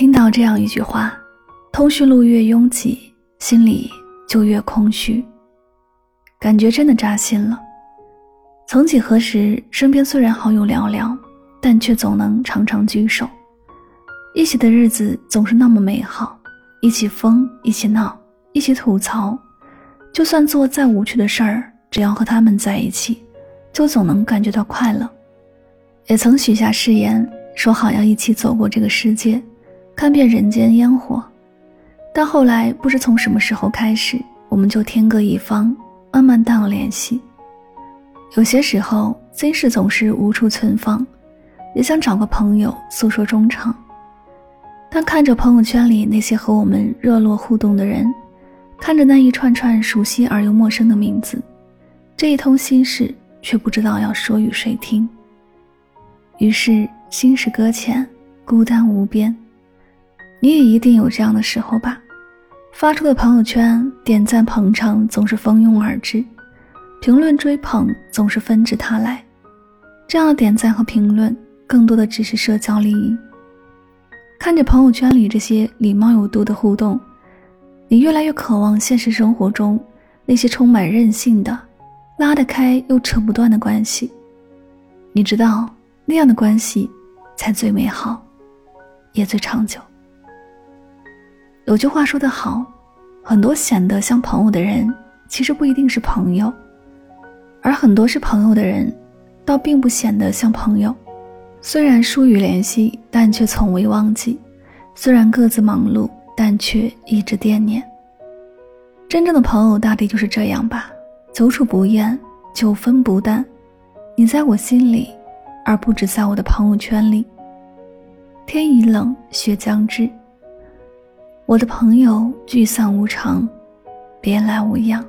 听到这样一句话：“通讯录越拥挤，心里就越空虚。”感觉真的扎心了。曾几何时，身边虽然好友寥寥，但却总能常常聚首，一起的日子总是那么美好，一起疯，一起闹，一起吐槽。就算做再无趣的事儿，只要和他们在一起，就总能感觉到快乐。也曾许下誓言，说好要一起走过这个世界，看遍人间烟火。但后来不知从什么时候开始，我们就天各一方，慢慢淡了联系。有些时候，心事总是无处存放，也想找个朋友诉说衷肠。但看着朋友圈里那些和我们热络互动的人。看着那一串串熟悉而又陌生的名字，这一通心事却不知道要说与谁听。于是心事搁浅，孤单无边。你也一定有这样的时候吧？发出的朋友圈点赞捧场总是蜂拥而至，评论追捧总是纷至沓来。这样的点赞和评论，更多的只是社交利益。看着朋友圈里这些礼貌有度的互动。你越来越渴望现实生活中那些充满韧性的、拉得开又扯不断的关系。你知道那样的关系才最美好，也最长久。有句话说得好，很多显得像朋友的人，其实不一定是朋友；而很多是朋友的人，倒并不显得像朋友。虽然疏于联系，但却从未忘记；虽然各自忙碌。但却一直惦念。真正的朋友大抵就是这样吧，久处不厌，久分不淡。你在我心里，而不止在我的朋友圈里。天已冷，雪将至。我的朋友聚散无常，别来无恙。